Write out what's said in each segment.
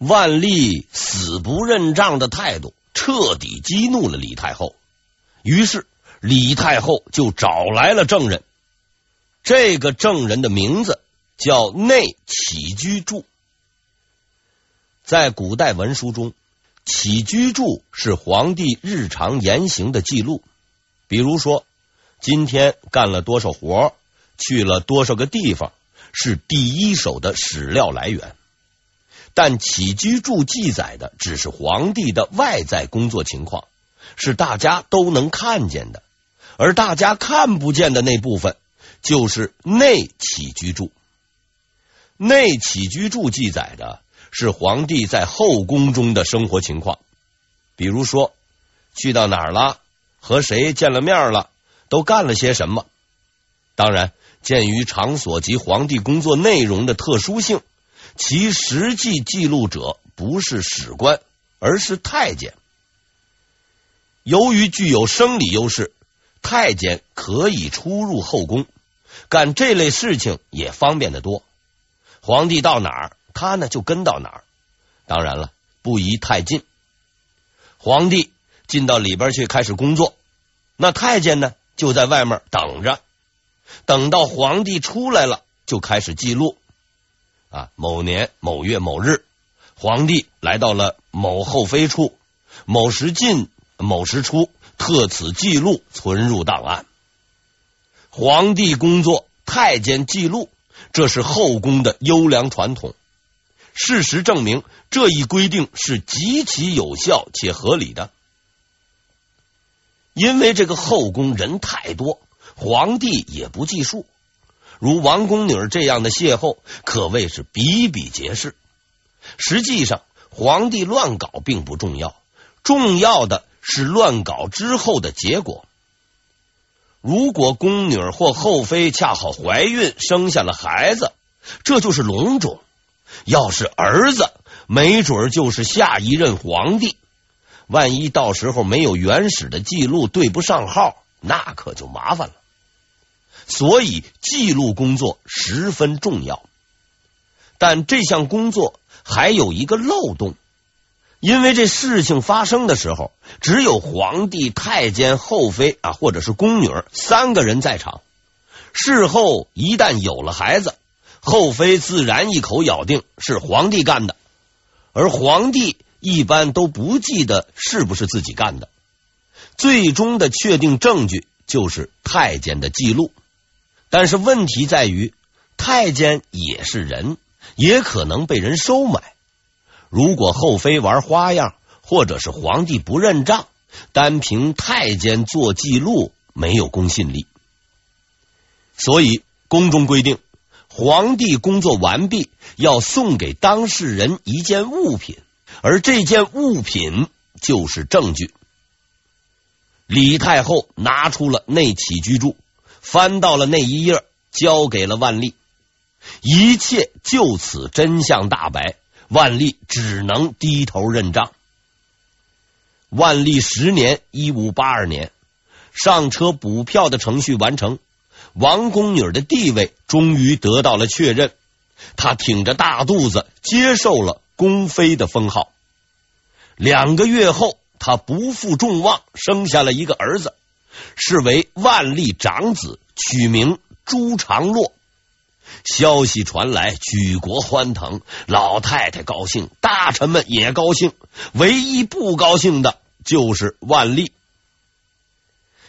万历死不认账的态度彻底激怒了李太后，于是李太后就找来了证人。这个证人的名字叫内起居注。在古代文书中，起居注是皇帝日常言行的记录，比如说今天干了多少活，去了多少个地方，是第一手的史料来源。但起居注记载的只是皇帝的外在工作情况，是大家都能看见的，而大家看不见的那部分。就是内起居注，内起居注记载的是皇帝在后宫中的生活情况，比如说去到哪儿了，和谁见了面了，都干了些什么。当然，鉴于场所及皇帝工作内容的特殊性，其实际记录者不是史官，而是太监。由于具有生理优势，太监可以出入后宫。干这类事情也方便得多，皇帝到哪儿，他呢就跟到哪儿。当然了，不宜太近。皇帝进到里边去开始工作，那太监呢就在外面等着，等到皇帝出来了，就开始记录。啊，某年某月某日，皇帝来到了某后妃处，某时进，某时出，特此记录，存入档案。皇帝工作，太监记录，这是后宫的优良传统。事实证明，这一规定是极其有效且合理的。因为这个后宫人太多，皇帝也不计数。如王宫女这样的邂逅，可谓是比比皆是。实际上，皇帝乱搞并不重要，重要的是乱搞之后的结果。如果宫女或后妃恰好怀孕，生下了孩子，这就是龙种；要是儿子，没准就是下一任皇帝。万一到时候没有原始的记录，对不上号，那可就麻烦了。所以记录工作十分重要，但这项工作还有一个漏洞。因为这事情发生的时候，只有皇帝、太监、后妃啊，或者是宫女三个人在场。事后一旦有了孩子，后妃自然一口咬定是皇帝干的，而皇帝一般都不记得是不是自己干的。最终的确定证据就是太监的记录。但是问题在于，太监也是人，也可能被人收买。如果后妃玩花样，或者是皇帝不认账，单凭太监做记录没有公信力。所以宫中规定，皇帝工作完毕要送给当事人一件物品，而这件物品就是证据。李太后拿出了内起居注，翻到了那一页，交给了万历，一切就此真相大白。万历只能低头认账。万历十年（一五八二年），上车补票的程序完成，王宫女的地位终于得到了确认。她挺着大肚子接受了宫妃的封号。两个月后，她不负众望，生下了一个儿子，是为万历长子，取名朱常洛。消息传来，举国欢腾，老太太高兴，大臣们也高兴。唯一不高兴的就是万历，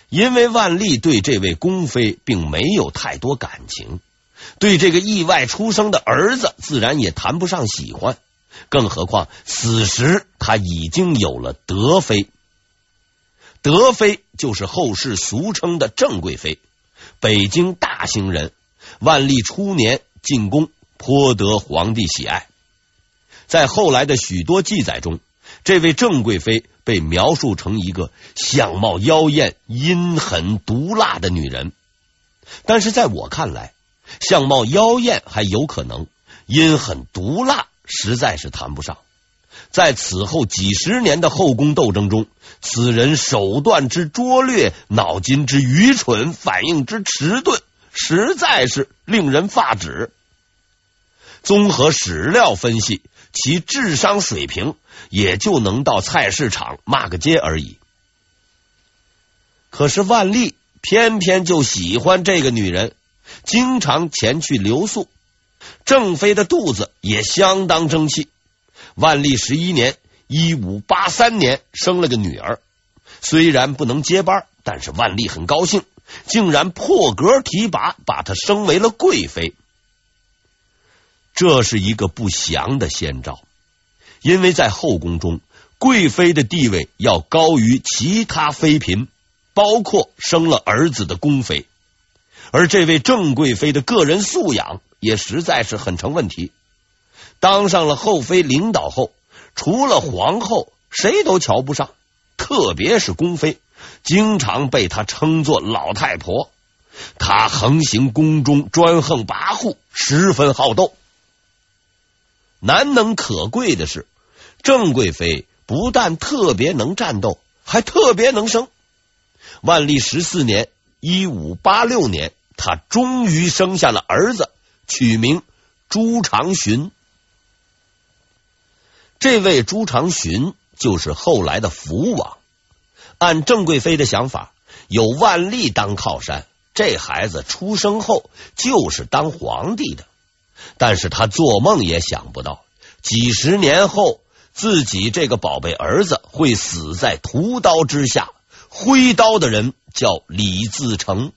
因为万历对这位宫妃并没有太多感情，对这个意外出生的儿子自然也谈不上喜欢。更何况此时他已经有了德妃，德妃就是后世俗称的郑贵妃，北京大兴人。万历初年进宫，颇得皇帝喜爱。在后来的许多记载中，这位郑贵妃被描述成一个相貌妖艳、阴狠毒辣的女人。但是在我看来，相貌妖艳还有可能，阴狠毒辣实在是谈不上。在此后几十年的后宫斗争中，此人手段之拙劣，脑筋之愚蠢，反应之迟钝。实在是令人发指。综合史料分析，其智商水平也就能到菜市场骂个街而已。可是万历偏偏就喜欢这个女人，经常前去留宿。郑妃的肚子也相当争气。万历十一年（一五八三年）生了个女儿，虽然不能接班，但是万历很高兴，竟然破格提拔，把她升为了贵妃。这是一个不祥的先兆，因为在后宫中，贵妃的地位要高于其他妃嫔，包括生了儿子的宫妃。而这位郑贵妃的个人素养也实在是很成问题。当上了后妃领导后，除了皇后，谁都瞧不上，特别是宫妃，经常被她称作老太婆。她横行宫中，专横跋扈，十分好斗。难能可贵的是，郑贵妃不但特别能战斗，还特别能生。万历十四年（一五八六年），她终于生下了儿子，取名朱常洵。这位朱常洵就是后来的福王。按郑贵妃的想法，有万历当靠山，这孩子出生后就是当皇帝的。但是他做梦也想不到，几十年后自己这个宝贝儿子会死在屠刀之下。挥刀的人叫李自成，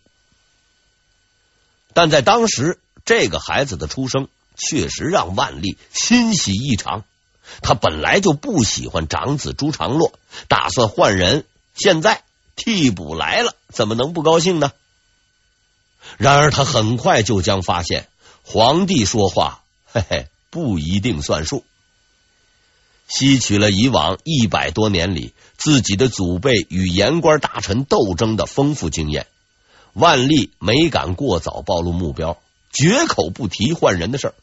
但在当时，这个孩子的出生确实让万历欣喜异常。他本来就不喜欢长子朱常洛，打算换人。现在替补来了，怎么能不高兴呢？然而他很快就将发现。皇帝说话，嘿嘿，不一定算数。吸取了以往一百多年里自己的祖辈与言官大臣斗争的丰富经验，万历没敢过早暴露目标，绝口不提换人的事儿，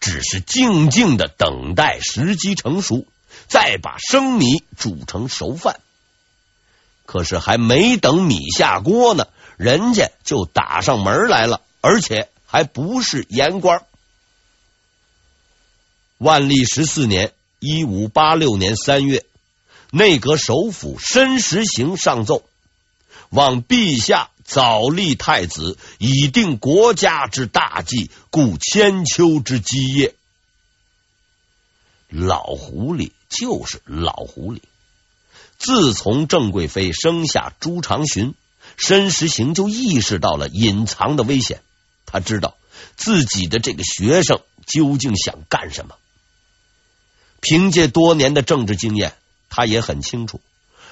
只是静静的等待时机成熟，再把生米煮成熟饭。可是还没等米下锅呢，人家就打上门来了，而且。还不是言官。万历十四年（一五八六年）三月，内阁首辅申时行上奏，望陛下早立太子，以定国家之大计，固千秋之基业。老狐狸就是老狐狸。自从郑贵妃生下朱常洵，申时行就意识到了隐藏的危险。他知道自己的这个学生究竟想干什么。凭借多年的政治经验，他也很清楚，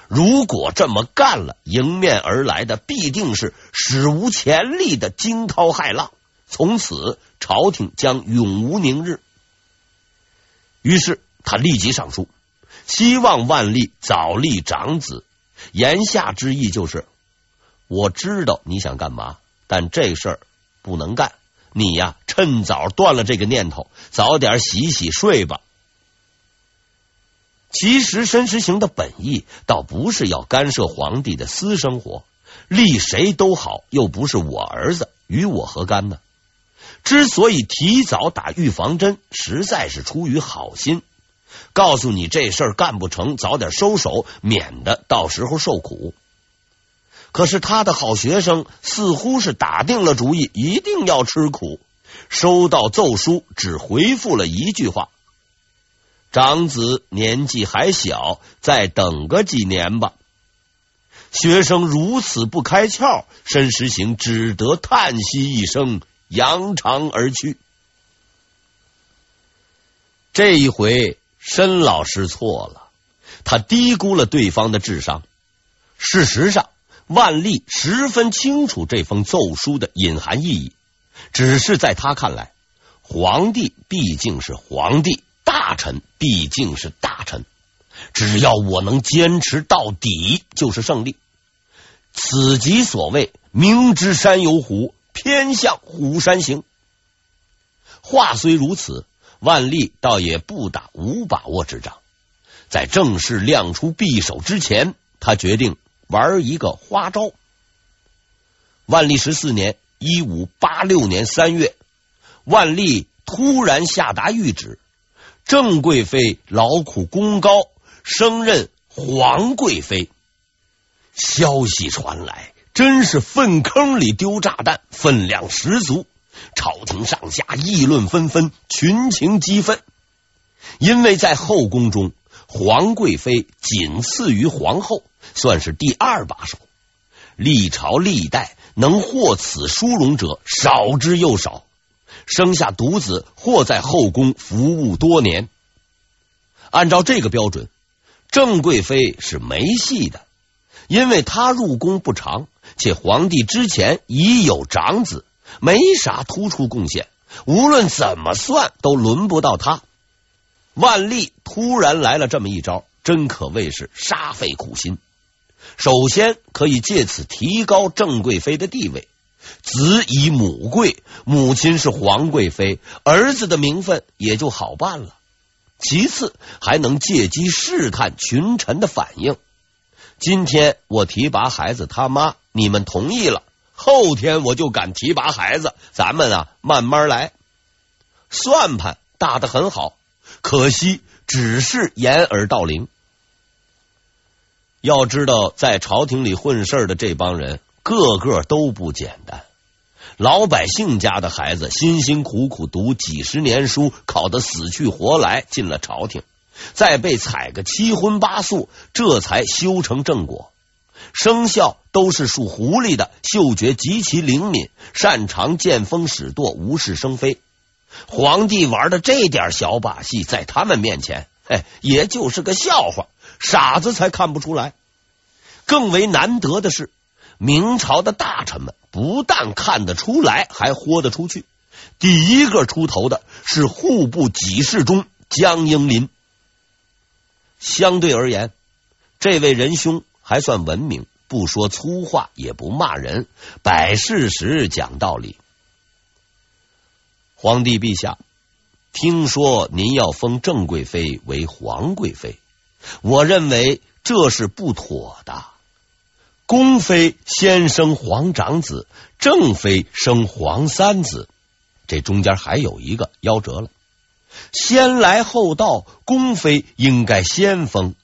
如果这么干了，迎面而来的必定是史无前例的惊涛骇浪，从此朝廷将永无宁日。于是他立即上书，希望万历早立长子。言下之意就是，我知道你想干嘛，但这事儿。不能干，你呀，趁早断了这个念头，早点洗洗睡吧。其实申时行的本意倒不是要干涉皇帝的私生活，立谁都好，又不是我儿子，与我何干呢？之所以提早打预防针，实在是出于好心，告诉你这事儿干不成，早点收手，免得到时候受苦。可是他的好学生似乎是打定了主意，一定要吃苦。收到奏书，只回复了一句话：“长子年纪还小，再等个几年吧。”学生如此不开窍，申时行只得叹息一声，扬长而去。这一回，申老师错了，他低估了对方的智商。事实上，万历十分清楚这封奏书的隐含意义，只是在他看来，皇帝毕竟是皇帝，大臣毕竟是大臣，只要我能坚持到底，就是胜利。此即所谓明知山有虎，偏向虎山行。话虽如此，万历倒也不打无把握之仗，在正式亮出匕首之前，他决定。玩一个花招。万历十四年（一五八六年）三月，万历突然下达谕旨，郑贵妃劳苦功高，升任皇贵妃。消息传来，真是粪坑里丢炸弹，分量十足。朝廷上下议论纷纷，群情激愤。因为在后宫中，皇贵妃仅次于皇后，算是第二把手。历朝历代能获此殊荣者少之又少，生下独子或在后宫服务多年。按照这个标准，郑贵妃是没戏的，因为她入宫不长，且皇帝之前已有长子，没啥突出贡献，无论怎么算都轮不到她。万历突然来了这么一招，真可谓是煞费苦心。首先可以借此提高郑贵妃的地位，子以母贵，母亲是皇贵妃，儿子的名分也就好办了。其次还能借机试探群臣的反应。今天我提拔孩子他妈，你们同意了，后天我就敢提拔孩子，咱们啊慢慢来。算盘打得很好，可惜只是掩耳盗铃。要知道，在朝廷里混事的这帮人，个个都不简单。老百姓家的孩子，辛辛苦苦读几十年书，考得死去活来，进了朝廷，再被踩个七荤八素，这才修成正果。生肖都是属狐狸的，嗅觉极其灵敏，擅长见风使舵，无事生非。皇帝玩的这点小把戏，在他们面前，哎，也就是个笑话。傻子才看不出来。更为难得的是，明朝的大臣们不但看得出来，还豁得出去。第一个出头的是户部给事中江英林。相对而言，这位仁兄还算文明，不说粗话，也不骂人，摆事实，讲道理。皇帝陛下，听说您要封郑贵妃为皇贵妃。我认为这是不妥的。宫妃先生皇长子，正妃生皇三子，这中间还有一个夭折了。先来后到，宫妃应该先封。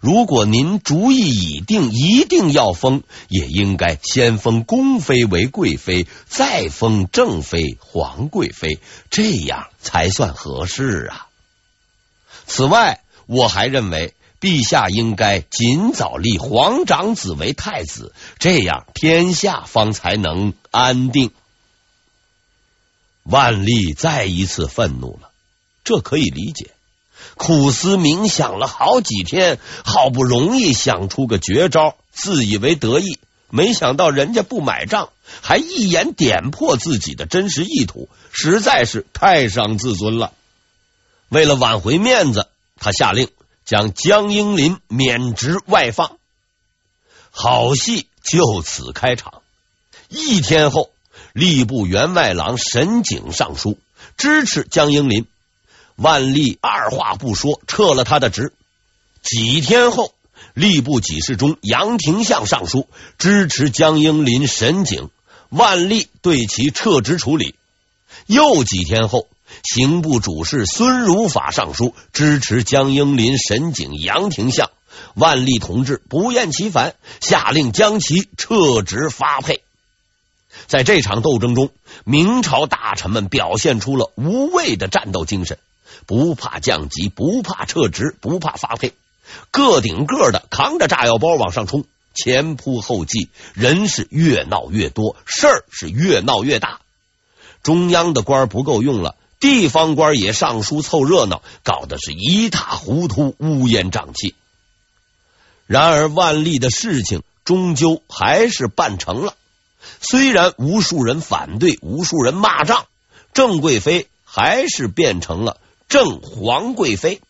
如果您主意已定，一定要封，也应该先封宫妃为贵妃，再封正妃皇贵妃，这样才算合适啊。此外，我还认为，陛下应该尽早立皇长子为太子，这样天下方才能安定。万历再一次愤怒了，这可以理解。苦思冥想了好几天，好不容易想出个绝招，自以为得意，没想到人家不买账，还一眼点破自己的真实意图，实在是太伤自尊了。为了挽回面子。他下令将江英林免职外放，好戏就此开场。一天后，吏部员外郎沈景上书支持江英林，万历二话不说撤了他的职。几天后，吏部给事中杨廷相上书支持江英林、沈景，万历对其撤职处理。又几天后。刑部主事孙如法上书支持江英林、沈景、杨廷相，万历同志不厌其烦，下令将其撤职发配。在这场斗争中，明朝大臣们表现出了无畏的战斗精神，不怕降级，不怕撤职，不怕发配，个顶个的扛着炸药包往上冲，前仆后继，人是越闹越多，事儿是越闹越大。中央的官不够用了。地方官也上书凑热闹，搞得是一塌糊涂，乌烟瘴气。然而万历的事情终究还是办成了，虽然无数人反对，无数人骂仗，郑贵妃还是变成了正皇贵妃，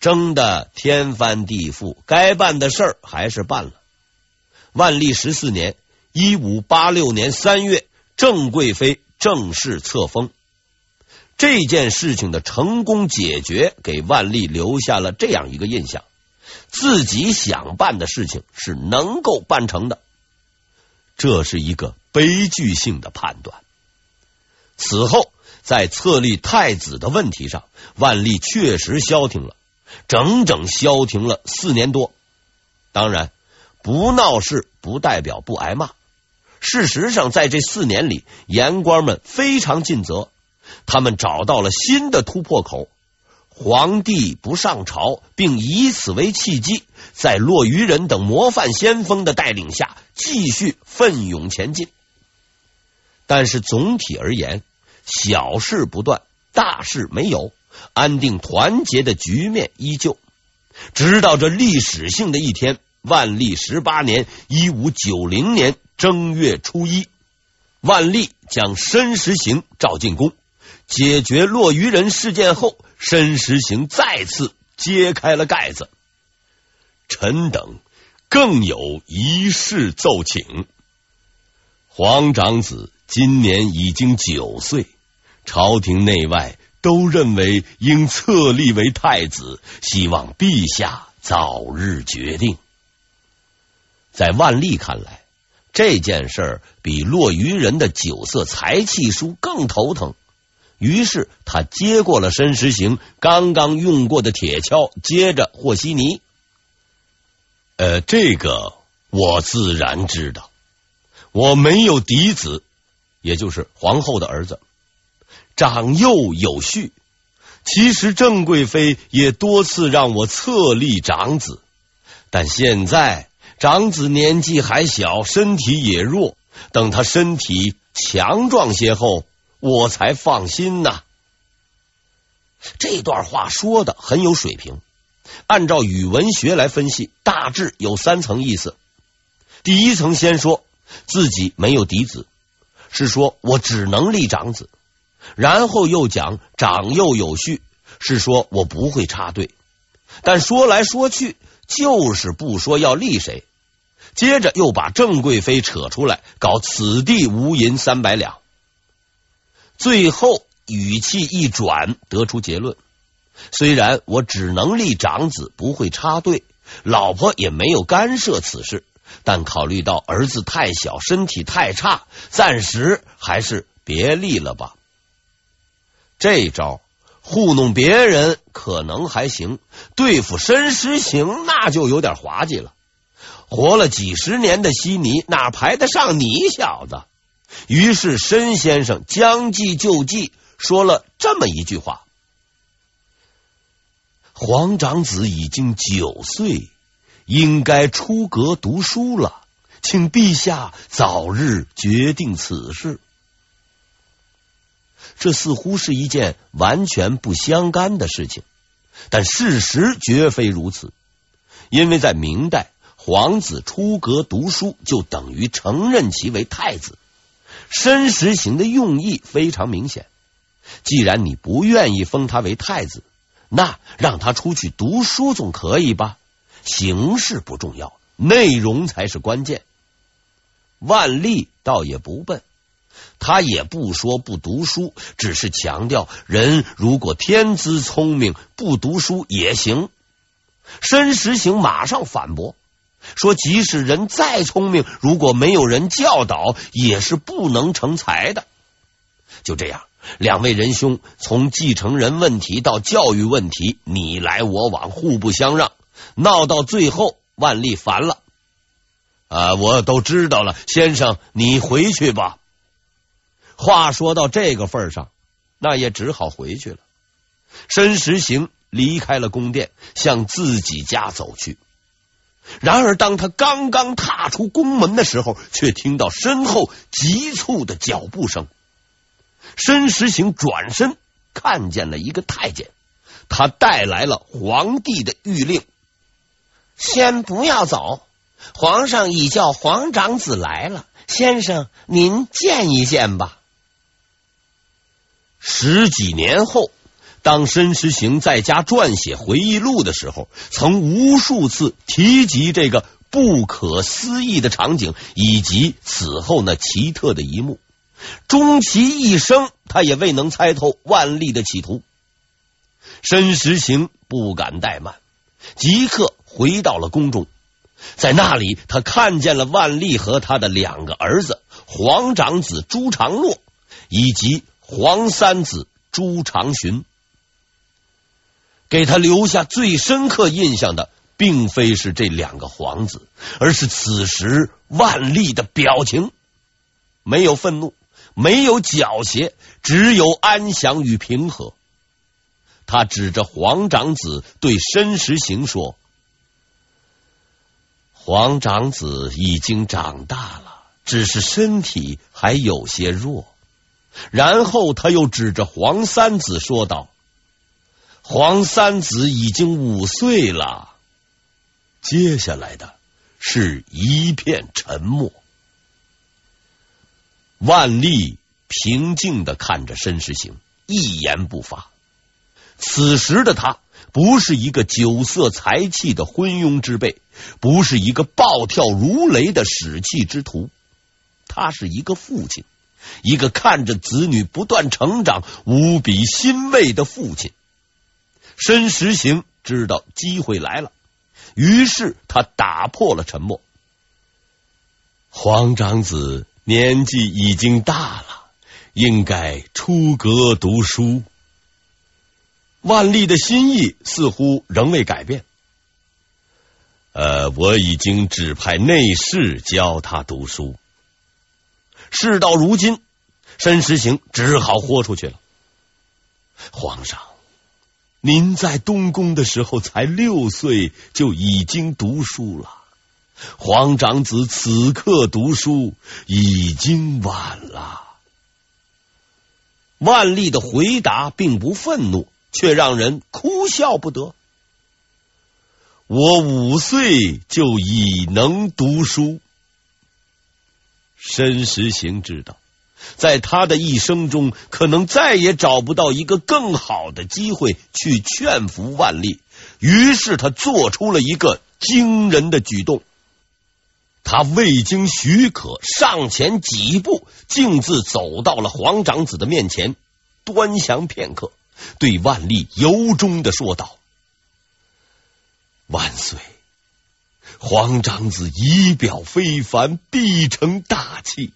争得天翻地覆，该办的事儿还是办了。万历十四年（一五八六年三月），郑贵妃。正式册封这件事情的成功解决，给万历留下了这样一个印象：自己想办的事情是能够办成的。这是一个悲剧性的判断。此后，在册立太子的问题上，万历确实消停了，整整消停了四年多。当然，不闹事不代表不挨骂。事实上，在这四年里，言官们非常尽责，他们找到了新的突破口。皇帝不上朝，并以此为契机，在骆虞人等模范先锋的带领下，继续奋勇前进。但是总体而言，小事不断，大事没有，安定团结的局面依旧。直到这历史性的一天，万历十八年（一五九零年）正月初一，万历将申时行召进宫，解决落鱼人事件后。申时行再次揭开了盖子，臣等更有一事奏请。皇长子今年已经九岁，朝廷内外都认为应册立为太子，希望陛下早日决定。在万历看来，这件事比骆虞人的酒色财气书更头疼。于是他接过了申时行刚刚用过的铁锹，接着和稀泥。呃，这个我自然知道，我没有嫡子，也就是皇后的儿子，长幼有序。其实郑贵妃也多次让我册立长子，但现在长子年纪还小，身体也弱，等他身体强壮些后。我才放心呐。这段话说的很有水平。按照语文学来分析，大致有三层意思。第一层先说自己没有嫡子，是说我只能立长子；然后又讲长幼有序，是说我不会插队。但说来说去，就是不说要立谁。接着又把郑贵妃扯出来，搞此地无银三百两。最后语气一转，得出结论：虽然我只能立长子，不会插队，老婆也没有干涉此事，但考虑到儿子太小，身体太差，暂时还是别立了吧。这招糊弄别人可能还行，对付申时行那就有点滑稽了。活了几十年的稀泥，哪排得上你小子？于是，申先生将计就计，说了这么一句话：“皇长子已经九岁，应该出阁读书了，请陛下早日决定此事。”这似乎是一件完全不相干的事情，但事实绝非如此，因为在明代，皇子出阁读书就等于承认其为太子。申时行的用意非常明显，既然你不愿意封他为太子，那让他出去读书总可以吧？形式不重要，内容才是关键。万历倒也不笨，他也不说不读书，只是强调人如果天资聪明，不读书也行。申时行马上反驳。说，即使人再聪明，如果没有人教导，也是不能成才的。就这样，两位仁兄从继承人问题到教育问题，你来我往，互不相让，闹到最后，万历烦了。啊，我都知道了，先生，你回去吧。话说到这个份上，那也只好回去了。申时行离开了宫殿，向自己家走去。然而，当他刚刚踏出宫门的时候，却听到身后急促的脚步声。申时行转身看见了一个太监，他带来了皇帝的諭令：“先不要走，皇上已叫皇长子来了，先生您见一见吧。”十几年后。当申时行在家撰写回忆录的时候，曾无数次提及这个不可思议的场景，以及此后那奇特的一幕。终其一生，他也未能猜透万历的企图。申时行不敢怠慢，即刻回到了宫中。在那里，他看见了万历和他的两个儿子，皇长子朱常洛以及黄三子朱长洵。给他留下最深刻印象的，并非是这两个皇子，而是此时万历的表情，没有愤怒，没有狡黠，只有安详与平和。他指着黄长子对申时行说：“黄长子已经长大了，只是身体还有些弱。”然后他又指着黄三子说道。黄三子已经五岁了，接下来的是一片沉默。万历平静的看着申时行，一言不发。此时的他不是一个酒色财气的昏庸之辈，不是一个暴跳如雷的使气之徒，他是一个父亲，一个看着子女不断成长，无比欣慰的父亲。申时行知道机会来了，于是他打破了沉默。黄长子年纪已经大了，应该出阁读书。万历的心意似乎仍未改变。呃，我已经指派内侍教他读书。事到如今，申时行只好豁出去了。皇上。您在东宫的时候才六岁，就已经读书了。皇长子此刻读书已经晚了。万历的回答并不愤怒，却让人哭笑不得。我五岁就已能读书。申时行知道。在他的一生中，可能再也找不到一个更好的机会去劝服万历。于是他做出了一个惊人的举动，他未经许可上前几步，径自走到了黄长子的面前，端详片刻，对万历由衷的说道：“万岁，黄长子仪表非凡，必成大器。”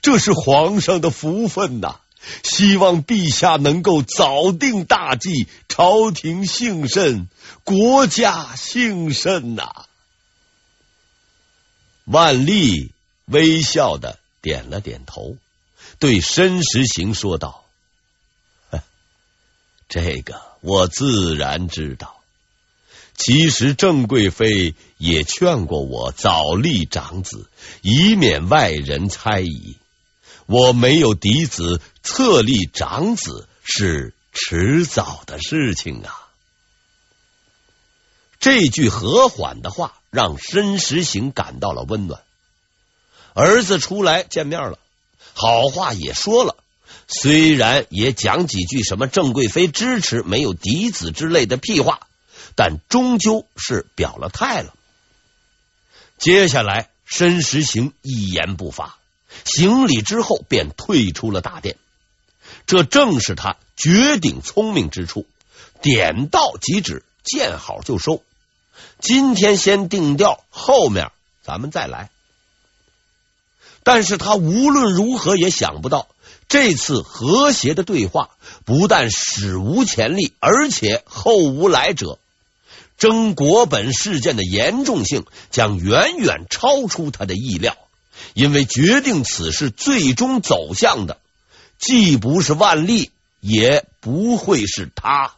这是皇上的福分呐！希望陛下能够早定大计，朝廷幸甚，国家幸甚呐！万历微笑的点了点头，对申时行说道：“这个我自然知道。其实郑贵妃也劝过我早立长子，以免外人猜疑。”我没有嫡子，册立长子是迟早的事情啊。这句和缓的话让申时行感到了温暖。儿子出来见面了，好话也说了，虽然也讲几句什么郑贵妃支持没有嫡子之类的屁话，但终究是表了态了。接下来，申时行一言不发。行礼之后，便退出了大殿。这正是他绝顶聪明之处，点到即止，见好就收。今天先定调，后面咱们再来。但是他无论如何也想不到，这次和谐的对话不但史无前例，而且后无来者。争国本事件的严重性将远远超出他的意料。因为决定此事最终走向的，既不是万历，也不会是他。